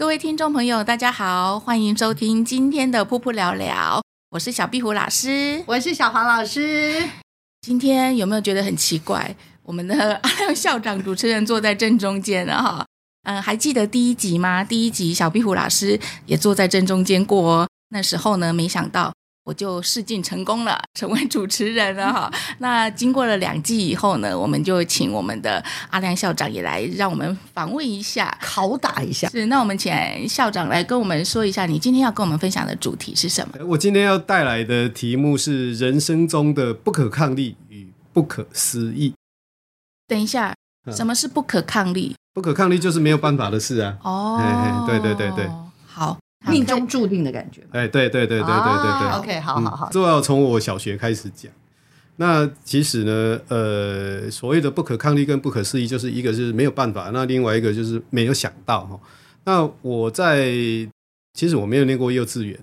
各位听众朋友，大家好，欢迎收听今天的噗噗聊聊，我是小壁虎老师，我是小黄老师。今天有没有觉得很奇怪？我们的阿 亮校长主持人坐在正中间了哈。嗯，还记得第一集吗？第一集小壁虎老师也坐在正中间过哦。那时候呢，没想到我就试镜成功了，成为主持人了哈。那经过了两季以后呢，我们就请我们的阿亮校长也来让我们访问一下，拷打一下。是，那我们请校长来跟我们说一下，你今天要跟我们分享的主题是什么？我今天要带来的题目是人生中的不可抗力与不可思议。等一下，什么是不可抗力？不可抗力就是没有办法的事啊！哦，对对对对，好，命中注定的感觉。哎，对对对对对对对。OK，好好好，这要从我小学开始讲。那其实呢，呃，所谓的不可抗力跟不可思议，就是一个是没有办法，那另外一个就是没有想到哈。那我在其实我没有念过幼稚园，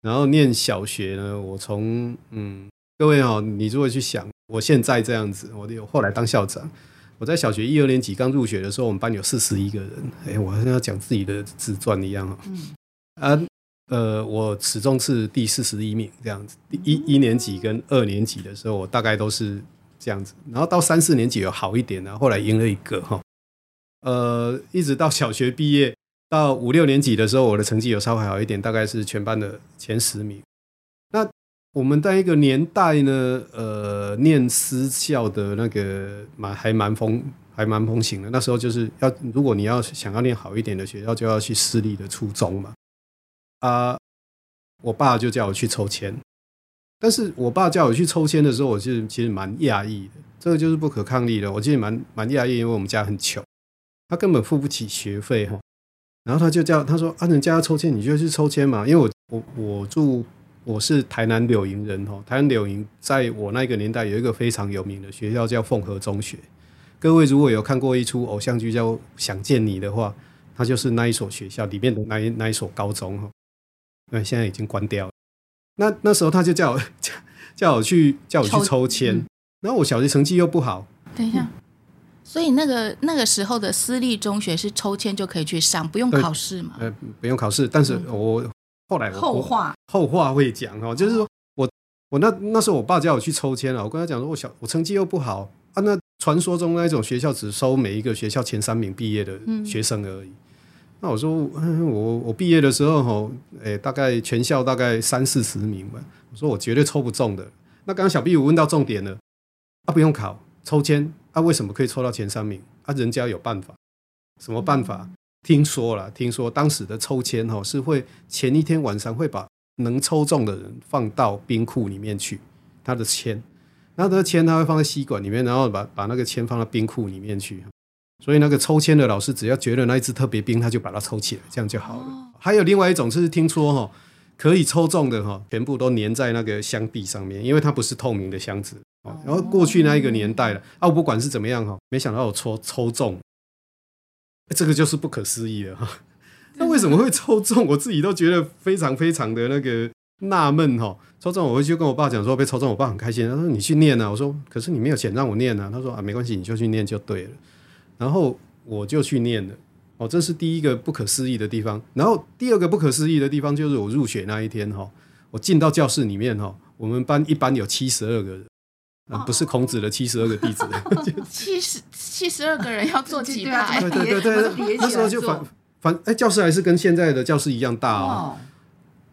然后念小学呢，我从嗯，各位哦，你如果去想，我现在这样子，我有后来当校长。我在小学一二年级刚入学的时候，我们班有四十一个人。哎，我好像要讲自己的自传一样啊。嗯。啊，呃，我始终是第四十一名这样子。第一一年级跟二年级的时候，我大概都是这样子。然后到三四年级有好一点呢，后来赢了一个哈。呃，一直到小学毕业，到五六年级的时候，我的成绩有稍微好一点，大概是全班的前十名。那我们在一个年代呢，呃，念私校的那个蛮还蛮风还蛮风行的。那时候就是要，如果你要想要念好一点的学校，就要去私立的初中嘛。啊，我爸就叫我去抽签，但是我爸叫我去抽签的时候，我是其实蛮讶异的。这个就是不可抗力的，我其实蛮蛮讶异，因为我们家很穷，他根本付不起学费哈。然后他就叫他说啊，人家要抽签，你就去抽签嘛。因为我我我住。我是台南柳营人哈，台南柳营在我那个年代有一个非常有名的学校叫凤和中学。各位如果有看过一出偶像剧叫《想见你》的话，它就是那一所学校里面的那一那一所高中哈。那现在已经关掉了。那那时候他就叫我叫叫我去叫我去抽签，嗯、然后我小学成绩又不好。等一下，所以那个那个时候的私立中学是抽签就可以去上，不用考试吗？呃，不用考试，但是我。嗯后来我后话后话会讲哦，就是说我我那那时候我爸叫我去抽签了，我跟他讲说，我小我成绩又不好啊，那传说中那种学校只收每一个学校前三名毕业的学生而已。我说我我毕业的时候哈，诶，大概全校大概三四十名吧，我说我绝对抽不中的。那刚刚小 B 我问到重点了，啊，不用考抽签啊，为什么可以抽到前三名啊？人家有办法，什么办法？嗯听说了，听说当时的抽签哈是会前一天晚上会把能抽中的人放到冰库里面去，他的签，然后他的签他会放在吸管里面，然后把把那个签放到冰库里面去，所以那个抽签的老师只要觉得那一只特别冰，他就把它抽起来，这样就好了。哦、还有另外一种是听说哈，可以抽中的哈，全部都粘在那个箱壁上面，因为它不是透明的箱子。然后过去那一个年代了，啊，我不管是怎么样哈，没想到我抽抽中。这个就是不可思议了哈，那为什么会抽中？我自己都觉得非常非常的那个纳闷哈。抽中我回去跟我爸讲说被抽中，我爸很开心。他说你去念啊，我说可是你没有钱让我念啊。他说啊没关系，你就去念就对了。然后我就去念了。哦，这是第一个不可思议的地方。然后第二个不可思议的地方就是我入学那一天哈，我进到教室里面哈，我们班一班有七十二个人。啊，不是孔子的七十二个弟子，七十七十二个人要做几排？对对对对，那时候就反反哎，教室还是跟现在的教室一样大哦。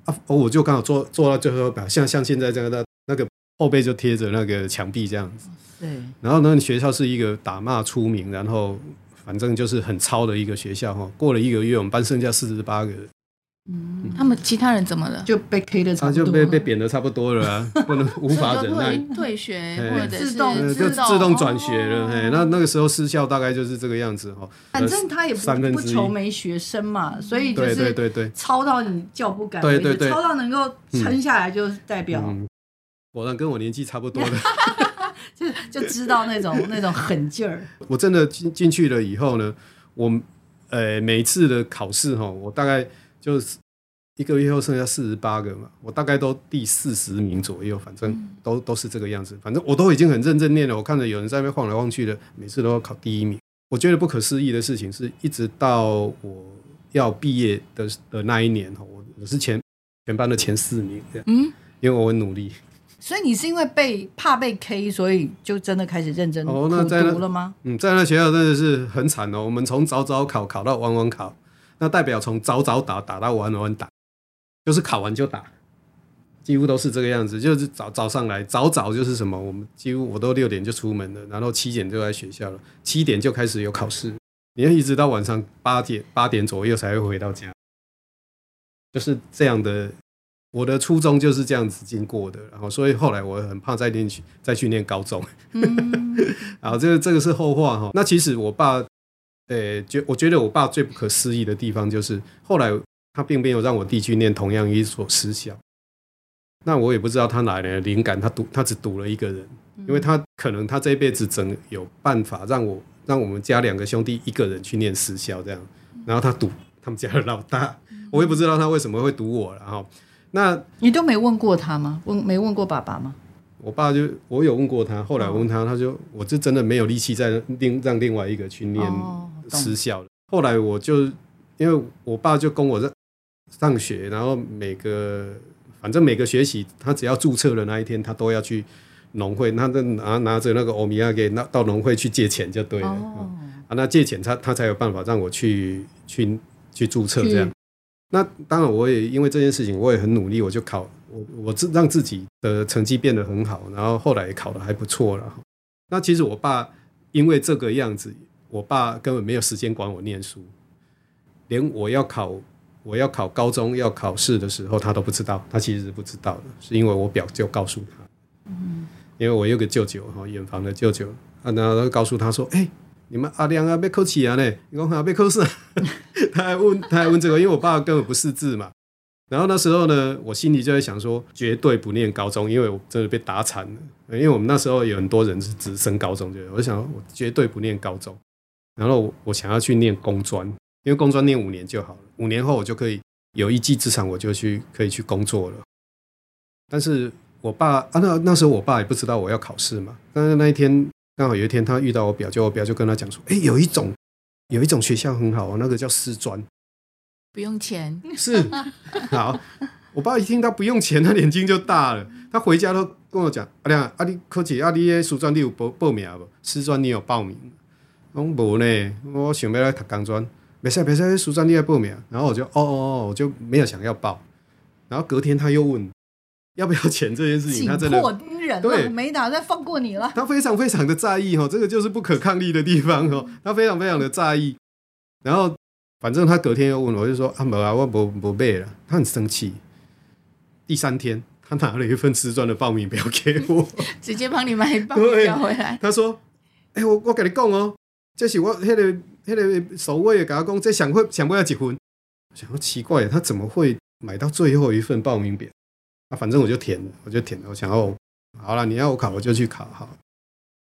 啊，我就刚好坐坐到最后一排，像像现在这样的那个后背就贴着那个墙壁这样子。对。然后呢，学校是一个打骂出名，然后反正就是很操的一个学校哈。过了一个月，我们班剩下四十八个人，嗯，他们其他人怎么了？就被 K 的差不多，就被被贬的差不多了啊，不能无法忍耐，退学或者自动就自动转学了。哎，那那个时候私校大概就是这个样子哈。反正他也不不愁没学生嘛，所以就是对对对，操到你叫不敢，对对对，操到能够撑下来就代表。果然跟我年纪差不多的，就就知道那种 那种狠劲儿。我真的进进去了以后呢，我呃每一次的考试哈，我大概就是一个月后剩下四十八个嘛，我大概都第四十名左右，反正都都是这个样子。反正我都已经很认真念了，我看着有人在那边晃来晃去的，每次都要考第一名。我觉得不可思议的事情是，一直到我要毕业的的那一年哈，我我是前全班的前四名这样，嗯，因为我很努力。所以你是因为被怕被 K，所以就真的开始认真苦读了吗？嗯，在那学校真的是很惨哦。我们从早早考考到晚晚考，那代表从早早打打到晚晚打，就是考完就打，几乎都是这个样子。就是早早上来，早早就是什么，我们几乎我都六点就出门了，然后七点就在学校了，七点就开始有考试，你要一直到晚上八点八点左右才会回到家，就是这样的。我的初中就是这样子经过的，然后所以后来我很怕再念去再去念高中，嗯，然后这个这个是后话哈。那其实我爸，呃，觉我觉得我爸最不可思议的地方就是后来他并没有让我弟去念同样一所私校，那我也不知道他哪来的灵感，他赌他只赌了一个人，因为他可能他这一辈子整有办法让我让我们家两个兄弟一个人去念私校这样，然后他赌他们家的老大，我也不知道他为什么会赌我，然后。那你都没问过他吗？问没问过爸爸吗？我爸就我有问过他，后来我问他，他就我就真的没有力气再另让另外一个去念私校了。后来我就因为我爸就供我上上学，然后每个反正每个学期他只要注册的那一天，他都要去农会，他就拿拿着那个欧米亚给那到农会去借钱就对了。哦、啊，那借钱他他才有办法让我去去去注册这样。那当然，我也因为这件事情，我也很努力，我就考我我自让自己的成绩变得很好，然后后来也考得还不错了。那其实我爸因为这个样子，我爸根本没有时间管我念书，连我要考我要考高中要考试的时候，他都不知道，他其实是不知道的，是因为我表舅告诉他，嗯，因为我有个舅舅哈，远房的舅舅，啊，然后告诉他说，哎。你们阿亮啊，要考试啊呢？你讲啊要考试？他还问，他还问这个，因为我爸根本不识字嘛。然后那时候呢，我心里就在想说，绝对不念高中，因为我真的被打惨了。因为我们那时候有很多人是直升高中，就我想，我绝对不念高中。然后我想要去念工专，因为工专念五年就好了，五年后我就可以有一技之长，我就去可以去工作了。但是我爸啊，那那时候我爸也不知道我要考试嘛。但是那一天。刚好有一天，他遇到我表舅，我表舅跟他讲说：“哎，有一种，有一种学校很好，那个叫师专，不用钱。”是好，我爸一听到不用钱，他眼睛就大了。他回家都跟我讲：“阿亮，阿你考试，阿你诶师专你有报报名不？师专你有报名？”我讲无呢，我想要来读工专，没事没事，师专你要报名。然后我就哦哦哦，我就没有想要报。然后隔天他又问。要不要钱这件事情，他真的对，没打算放过你了。他非常非常的在意哈，这个就是不可抗力的地方哈。他非常非常的在意，然后反正他隔天又问我，就说啊没啊，我不不背了。他很生气。第三天，他拿了一份瓷砖的报名表给我，直接帮你买报名表回来。他说：“哎、欸，我我跟你讲哦，这是我那个那个守卫的跟他讲，这想会想不要结婚。我想要奇怪，他怎么会买到最后一份报名表？”啊，反正我就填了，我就填了。我想要，好了，你要我考，我就去考，好。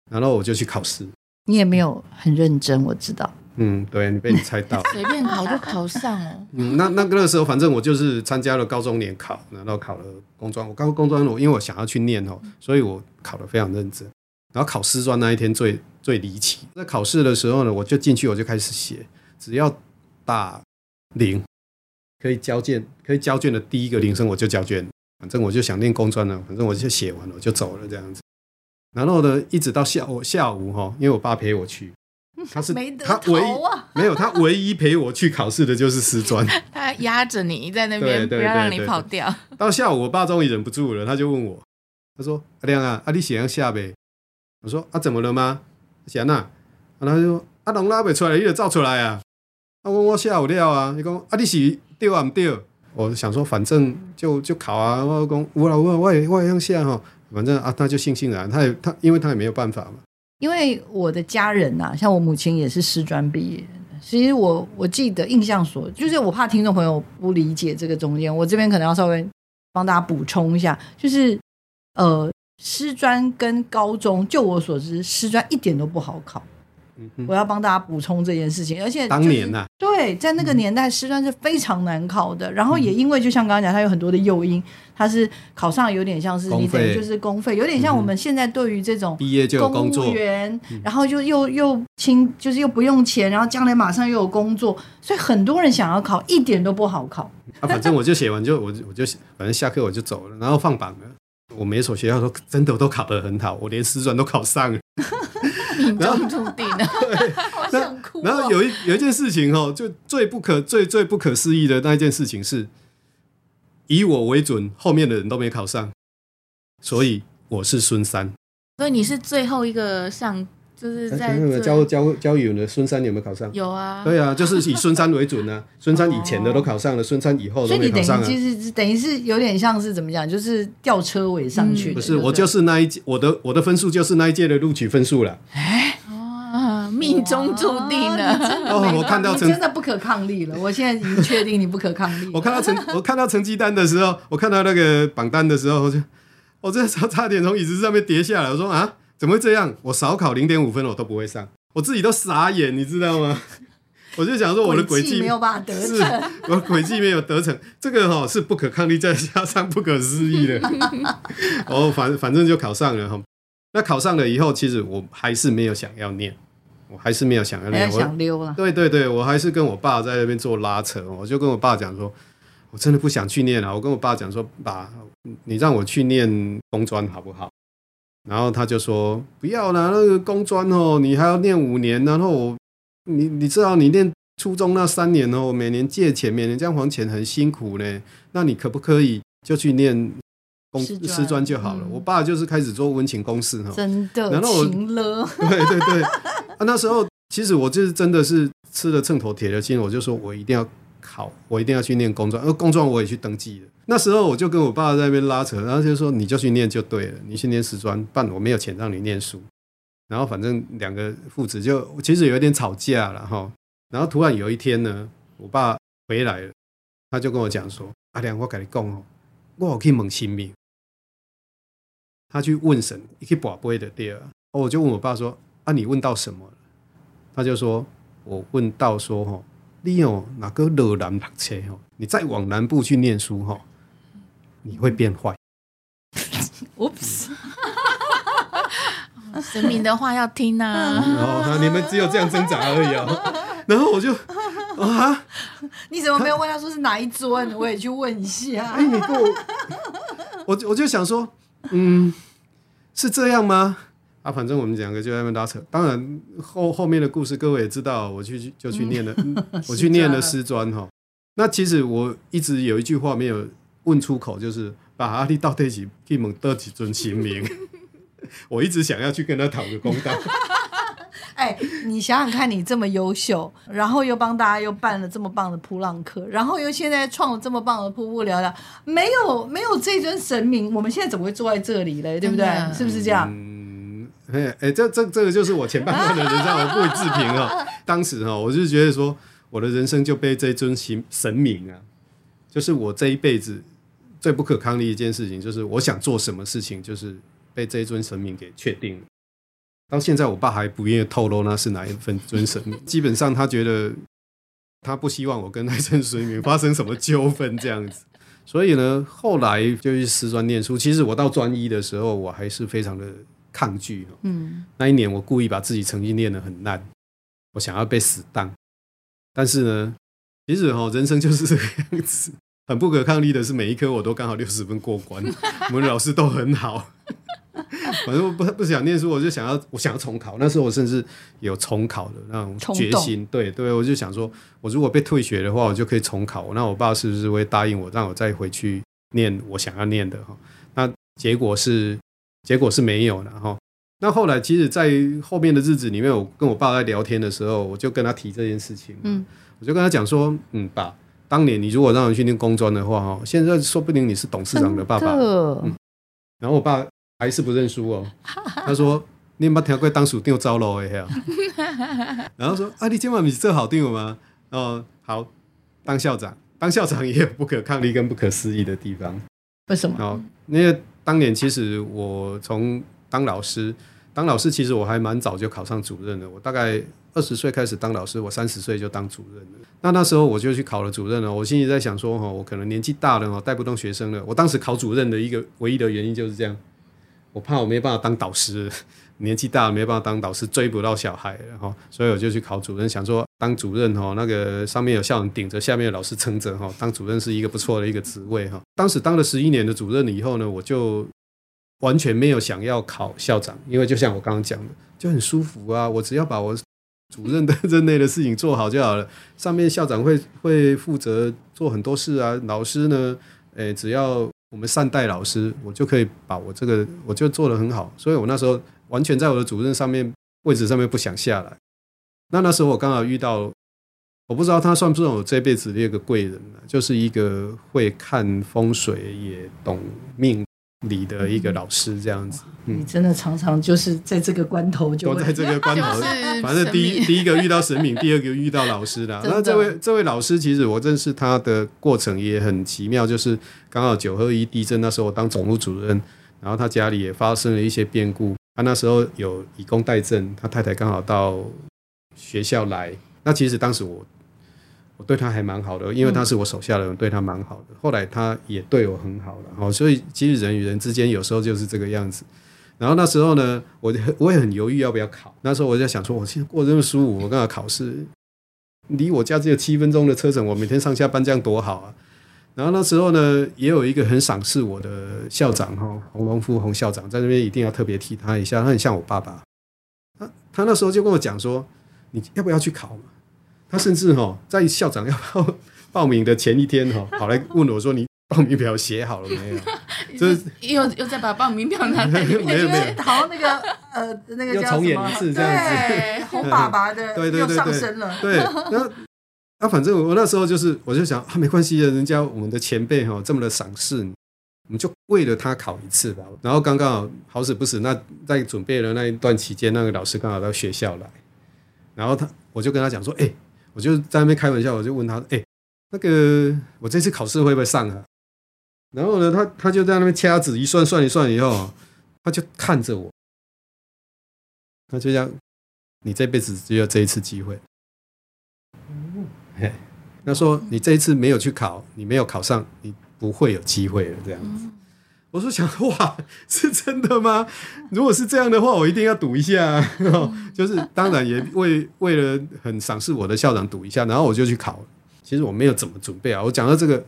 然后我就去考试。你也没有很认真，我知道。嗯，对，你被你猜到，随便考就考上了。嗯，那那个时候，反正我就是参加了高中联考，然后考了工专。我高工专，我因为我想要去念哦，所以我考得非常认真。然后考师专那一天最最离奇，在考试的时候呢，我就进去，我就开始写，只要打零，可以交卷，可以交卷的第一个铃声，我就交卷。反正我就想念工专了，反正我就写完了，我就走了这样子。然后呢，一直到下午下午哈，因为我爸陪我去，他是没得他唯一 没有他唯一陪我去考试的就是师专，他 压着你在那边，不要让你跑掉。到下午，我爸终于忍不住了，他就问我，他说：“阿亮啊，阿你写上下呗？”我说：“啊，怎么了吗？写啊？”然后他就说：“阿龙拉不出来，你就照出来啊。”啊，我我下午了啊，你讲啊，你是对啊，唔对？我想说，反正就就考啊，我讲我我我也我也想下哈，反正啊，他就悻悻然，他也他，因为他也没有办法嘛。因为我的家人呐、啊，像我母亲也是师专毕业，其实我我记得印象所，就是我怕听众朋友不理解这个中间，我这边可能要稍微帮大家补充一下，就是呃，师专跟高中，就我所知，师专一点都不好考。我要帮大家补充这件事情，而且、就是、当年呐、啊，对，在那个年代，师专是非常难考的。然后也因为，就像刚刚讲，它有很多的诱因，它是考上有点像是你等于就是公费，有点像我们现在对于这种毕业就公务员，然后就又又轻，就是又不用钱，然后将来马上又有工作，所以很多人想要考，一点都不好考。啊，反正我就写完就我我就反正下课我就走了，然后放榜了。我每所学校都真的都考得很好，我连师专都考上了。命中注定的，好想哭、哦。然后有一有一件事情哦，就最不可最最不可思议的那一件事情是，以我为准，后面的人都没考上，所以我是孙三。所以你是最后一个上。就是在教教教语文的孙三有没有考上？有啊，对啊，就是以孙三为准呢、啊。孙三以前的都考上了，孙三以后都没考上、啊。所以你等于其实等于是有点像是怎么讲，就是吊车尾上去、嗯。不是，我就是那一届，我的我的分数就是那一届的录取分数了。哎，哇，命中注定了。哦，我看到成真的不可抗力了。我现在已经确定你不可抗力。我看到成我看到成绩单的时候，我看到那个榜单的时候，我就我这差差点从椅子上面跌下来。我说啊。怎么会这样？我少考零点五分，我都不会上，我自己都傻眼，你知道吗？我就想说我的轨迹没有办法得逞，我的轨迹没有得逞，这个哈是不可抗力，再加上不可思议的。哦，反反正就考上了哈。那考上了以后，其实我还是没有想要念，我还是没有想要念，想溜了。对对对，我还是跟我爸在那边做拉扯，我就跟我爸讲说，我真的不想去念了。我跟我爸讲说，爸，你让我去念工专好不好？然后他就说：“不要啦，那个工专哦，你还要念五年。然后我，你你知道，你念初中那三年哦，每年借钱，每年这样还钱很辛苦呢。那你可不可以就去念工师专就好了？”嗯、我爸就是开始做温情公事哈，真的，然后我 对对对，啊，那时候其实我就是真的是吃了秤砣铁了心，我就说我一定要好，我一定要去念工专，而工专我也去登记了。那时候我就跟我爸在那边拉扯，然后就说你就去念就对了，你去念师专，办我没有钱让你念书。然后反正两个父子就其实有一点吵架了哈。然后突然有一天呢，我爸回来了，他就跟我讲说：“阿良，我跟你讲哦，我有去问神明，他去问神，一去跋杯的对啊。”我就问我爸说：“啊，你问到什么？”他就说：“我问到说哈，你有哪个惹南读册哈？你再往南部去念书哈。”你会变坏。Oops，神明的话要听呐、啊。哦，你们只有这样挣扎而已啊。然后我就啊，你怎么没有问他说是哪一尊？我也去问一下。哎，你给我，我我就想说，嗯，是这样吗？啊，反正我们两个就在那边拉扯。当然后后面的故事各位也知道，我去就去念了，我去念了师专哈。那其实我一直有一句话没有。问出口就是把阿力倒退起，替蒙得几尊神明。我一直想要去跟他讨个公道。哎，你想想看，你这么优秀，然后又帮大家又办了这么棒的扑浪课，然后又现在创了这么棒的瀑布聊聊，没有没有这尊神明，我们现在怎么会坐在这里嘞？对不对？是不是这样？嗯，哎 哎，这这这个就是我前半段的人生，我不予置评啊。当时哈，我就觉得说，我的人生就被这尊神神明啊，就是我这一辈子。最不可抗力一件事情，就是我想做什么事情，就是被这一尊神明给确定了。到现在，我爸还不愿意透露那是哪一份尊神明。基本上，他觉得他不希望我跟那尊神明发生什么纠纷这样子。所以呢，后来就去师专念书。其实我到专一的时候，我还是非常的抗拒。嗯，那一年我故意把自己成绩练得很烂，我想要被死当。但是呢，其实哈，人生就是这个样子。很不可抗力的是，每一科我都刚好六十分过关，我们老师都很好。反正我不不想念书，我就想要我想要重考。那时候我甚至有重考的那种决心。对对，我就想说，我如果被退学的话，我就可以重考。那我爸是不是会答应我，让我再回去念我想要念的？哈，那结果是结果是没有的哈。那后来，其实，在后面的日子里面，我跟我爸在聊天的时候，我就跟他提这件事情。嗯，我就跟他讲说，嗯，爸。当年你如果让我去念工专的话，哈，现在说不定你是董事长的爸爸。嗯。然后我爸还是不认输哦，他说：“你把听过当属定糟了哎呀。”然后说：“啊，你今晚你这好定了吗？”哦，好，当校长，当校长也有不可抗力跟不可思议的地方。为什么？哦，因为当年其实我从当老师。当老师其实我还蛮早就考上主任了，我大概二十岁开始当老师，我三十岁就当主任了。那那时候我就去考了主任了，我心里在想说，哈，我可能年纪大了，哈，带不动学生了。我当时考主任的一个唯一的原因就是这样，我怕我没办法当导师，年纪大了没办法当导师，追不到小孩然后，所以我就去考主任，想说当主任，哈，那个上面有校长顶着，下面有老师撑着，哈，当主任是一个不错的一个职位，哈。当时当了十一年的主任以后呢，我就。完全没有想要考校长，因为就像我刚刚讲的，就很舒服啊。我只要把我主任的任内的事情做好就好了。上面校长会会负责做很多事啊。老师呢，诶，只要我们善待老师，我就可以把我这个我就做得很好。所以我那时候完全在我的主任上面位置上面不想下来。那那时候我刚好遇到，我不知道他算不算我这辈子的一个贵人呢，就是一个会看风水也懂命理的一个老师这样子，嗯，你真的常常就是在这个关头就在这个关头，反正第一第一个遇到神明，第二个遇到老师的。那这位这位老师，其实我认识他的过程也很奇妙，就是刚好九二一地震那时候，我当总务主任，然后他家里也发生了一些变故，他那时候有以工代赈，他太太刚好到学校来，那其实当时我。我对他还蛮好的，因为他是我手下的人，对他蛮好的。后来他也对我很好了，哦，所以其实人与人之间有时候就是这个样子。然后那时候呢，我我也很犹豫要不要考。那时候我就想说，我现在过这么舒服，我刚好考试，离我家只有七分钟的车程，我每天上下班这样多好啊。然后那时候呢，也有一个很赏识我的校长哈，洪龙夫洪校长在那边一定要特别提他一下，他很像我爸爸。他他那时候就跟我讲说，你要不要去考嘛？他甚至哈在校长要报报名的前一天哈，跑来问我说：“你报名表写好了没有？” 就是又又再把报名表拿来，没 有没有，好像那个呃那个叫什么？对，红爸爸的，对对对对，上升了。对，然后啊，反正我那时候就是，我就想啊，没关系的，人家我们的前辈哈这么的赏识你，我们就为了他考一次吧。然后刚刚好好死不死，那在准备的那一段期间，那个老师刚好到学校来，然后他我就跟他讲说：“哎。”我就在那边开玩笑，我就问他：“哎、欸，那个我这次考试会不会上啊？”然后呢，他他就在那边掐指一算，算一算以后，他就看着我，他就讲：“你这辈子只有这一次机会。”嘿，他说：“你这一次没有去考，你没有考上，你不会有机会了。”这样子。我说想哇，是真的吗？如果是这样的话，我一定要赌一下。就是当然也为为了很赏识我的校长赌一下，然后我就去考。其实我没有怎么准备啊。我讲到这个，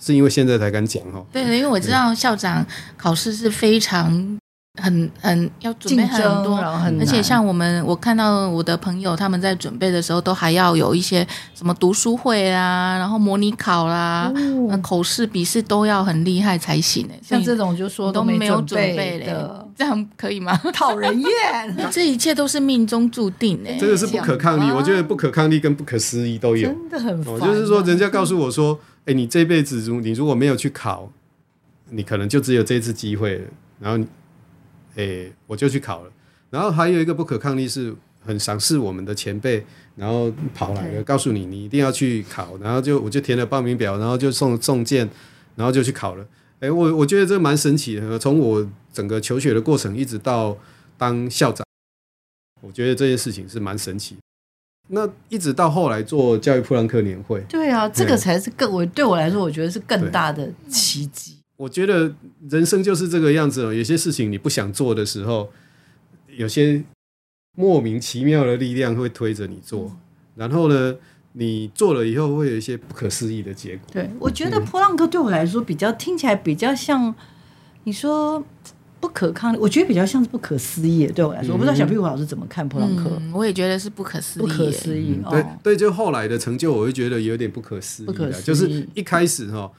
是因为现在才敢讲哈。对，因为我知道校长考试是非常。很很要准备很多，而且像我们，我看到我的朋友他们在准备的时候，都还要有一些什么读书会啊，然后模拟考啦，哦、口试、笔试都要很厉害才行。像这种就说都没有准备的，这样可以吗？讨人厌，这一切都是命中注定哎，这个是不可抗力。我觉得不可抗力跟不可思议都有，真的很烦。就是说，人家告诉我说，哎，你这辈子如你如果没有去考，你可能就只有这一次机会了，然后。哎、欸，我就去考了。然后还有一个不可抗力，是很赏识我们的前辈，然后跑来了.告诉你你一定要去考。然后就我就填了报名表，然后就送送件，然后就去考了。诶、欸，我我觉得这蛮神奇的。从我整个求学的过程，一直到当校长，我觉得这件事情是蛮神奇。那一直到后来做教育普朗克年会，对啊，这个才是更我对我来说，我觉得是更大的奇迹。我觉得人生就是这个样子哦。有些事情你不想做的时候，有些莫名其妙的力量会推着你做。然后呢，你做了以后会有一些不可思议的结果。对，我觉得波浪哥对我来说比较听起来比较像你说不可抗力，我觉得比较像是不可思议。对我来说，我不知道小屁股老师怎么看噗浪哥。嗯，我也觉得是不可思议，不可思议。嗯，对对，就后来的成就，我会觉得有点不可思议。不可思议，就是一开始哈。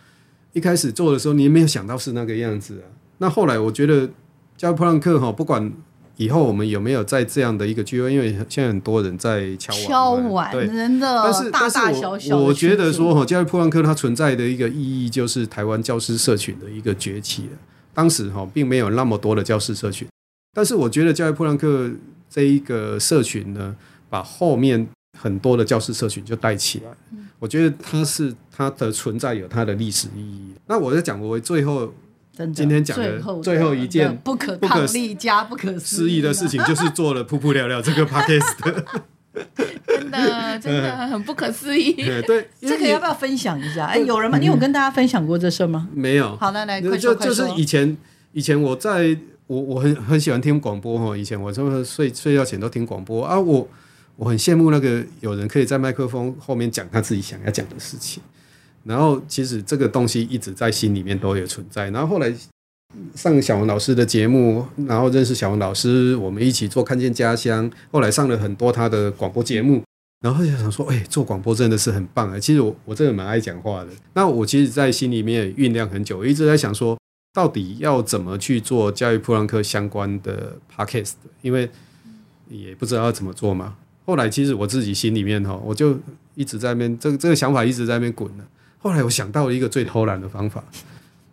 一开始做的时候，你也没有想到是那个样子啊。那后来，我觉得教噗浪客哈，不管以后我们有没有在这样的一个聚会？因为现在很多人在敲碗，敲碗，对，真的，但是大大小小我，我觉得说哈，教育噗浪客它存在的一个意义，就是台湾教师社群的一个崛起了。当时哈，并没有那么多的教师社群，但是我觉得教育噗浪客这一个社群呢，把后面很多的教师社群就带起来。嗯、我觉得它是它的存在有它的历史意义。那我在讲我最后。今天讲的最后一件不可抗力加不可思议的事情，就是做了噗噗聊聊这个 podcast，真的真的很不可思议。对，这个要不要分享一下？哎，有人吗？你有跟大家分享过这事吗？没有。好的，来，就就是以前以前我在我我很很喜欢听广播哈，以前我这么睡睡觉前都听广播啊，我我很羡慕那个有人可以在麦克风后面讲他自己想要讲的事情。然后其实这个东西一直在心里面都有存在。然后后来上小王老师的节目，然后认识小王老师，我们一起做看见家乡。后来上了很多他的广播节目，然后就想说，哎，做广播真的是很棒啊！其实我我真的蛮爱讲话的。那我其实，在心里面酝酿很久，我一直在想说，到底要怎么去做教育普朗克相关的 podcast，因为也不知道要怎么做嘛。后来其实我自己心里面哈，我就一直在那边，这个这个想法一直在那边滚呢。后来我想到了一个最偷懒的方法，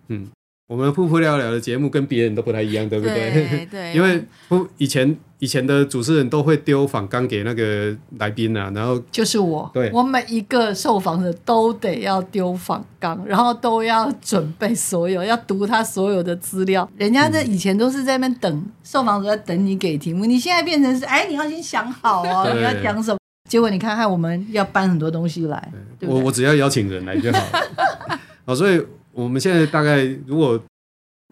嗯，我们噗噗聊聊的节目跟别人都不太一样，对不对？对，对因为不以前以前的主持人都会丢访纲给那个来宾啊，然后就是我，对，我每一个受访者都得要丢访纲，然后都要准备所有，要读他所有的资料。人家在以前都是在那边等、嗯、受访者在等你给题目，你现在变成是哎，你要先想好哦，你要讲什么。结果你看看，我们要搬很多东西来。对对我我只要邀请人来就好了。好，所以我们现在大概如果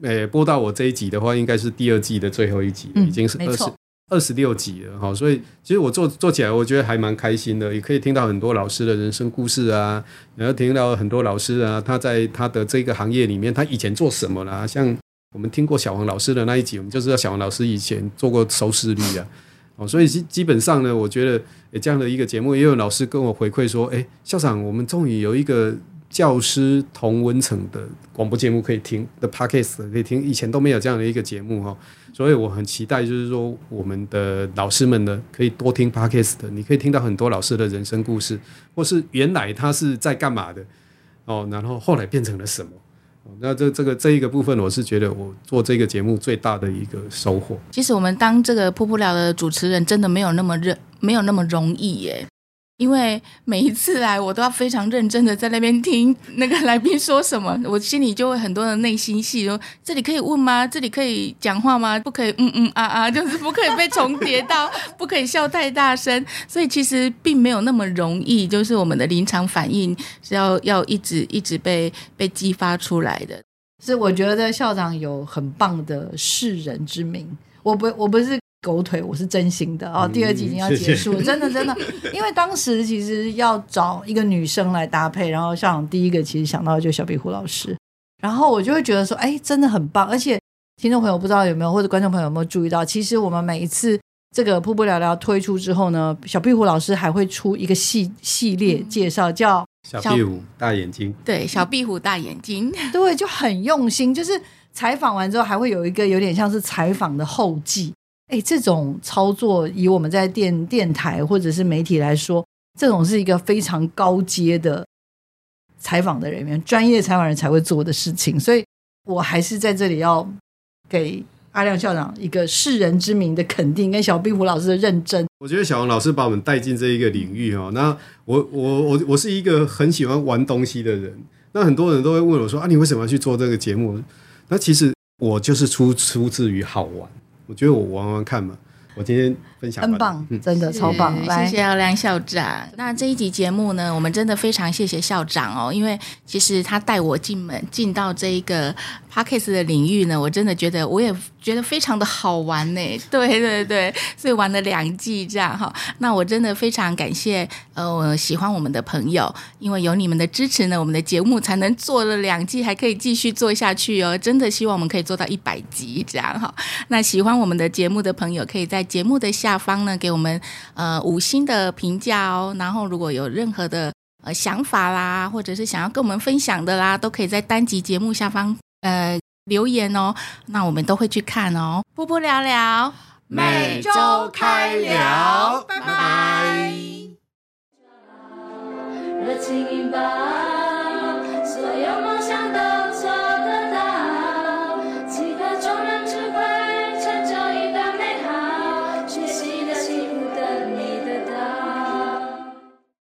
诶、欸、播到我这一集的话，应该是第二季的最后一集，嗯、已经是二十二十六集了。哈，所以其实我做做起来，我觉得还蛮开心的，也可以听到很多老师的人生故事啊，然后听到很多老师啊，他在他的这个行业里面，他以前做什么啦？像我们听过小黄老师的那一集，我们就知道小黄老师以前做过收视率啊。哦，所以基基本上呢，我觉得诶这样的一个节目，也有老师跟我回馈说，诶，校长，我们终于有一个教师同温层的广播节目可以听的 Podcast 可以听，以前都没有这样的一个节目哈，所以我很期待，就是说我们的老师们呢，可以多听 Podcast，你可以听到很多老师的人生故事，或是原来他是在干嘛的哦，然后后来变成了什么。那这这个这一个部分，我是觉得我做这个节目最大的一个收获。其实我们当这个瀑布聊的主持人，真的没有那么认，没有那么容易耶。因为每一次来，我都要非常认真的在那边听那个来宾说什么，我心里就会很多的内心戏，说这里可以问吗？这里可以讲话吗？不可以，嗯嗯啊啊，就是不可以被重叠到，不可以笑太大声。所以其实并没有那么容易，就是我们的临场反应是要要一直一直被被激发出来的。是我觉得校长有很棒的世人之明，我不我不是。狗腿，我是真心的哦。第二集已经要结束了，真的真的，因为当时其实要找一个女生来搭配，然后校长第一个其实想到的就是小壁虎老师，然后我就会觉得说，哎，真的很棒。而且听众朋友不知道有没有，或者观众朋友有没有注意到，其实我们每一次这个瀑布聊聊推出之后呢，小壁虎老师还会出一个系系列介绍，叫小壁虎大眼睛。对，小壁虎大眼睛，对，就很用心，就是采访完之后还会有一个有点像是采访的后记。哎，这种操作以我们在电电台或者是媒体来说，这种是一个非常高阶的采访的人员，专业采访人才会做的事情。所以我还是在这里要给阿亮校长一个世人之名的肯定，跟小壁虎老师的认真。我觉得小王老师把我们带进这一个领域哈，那我我我我是一个很喜欢玩东西的人，那很多人都会问我说啊，你为什么要去做这个节目？那其实我就是出出自于好玩。我觉得我玩玩看嘛，我今天分享很棒，真的超棒，谢谢阿亮校长。那这一集节目呢，我们真的非常谢谢校长哦，因为其实他带我进门进到这一个 Podcast 的领域呢，我真的觉得我也。觉得非常的好玩呢，对对对，所以玩了两季这样哈。那我真的非常感谢呃，我喜欢我们的朋友，因为有你们的支持呢，我们的节目才能做了两季，还可以继续做下去哦。真的希望我们可以做到一百集这样哈。那喜欢我们的节目的朋友，可以在节目的下方呢给我们呃五星的评价哦。然后如果有任何的呃想法啦，或者是想要跟我们分享的啦，都可以在单集节目下方呃。留言哦，那我们都会去看哦。波波聊聊，每周开聊，拜拜。热情引爆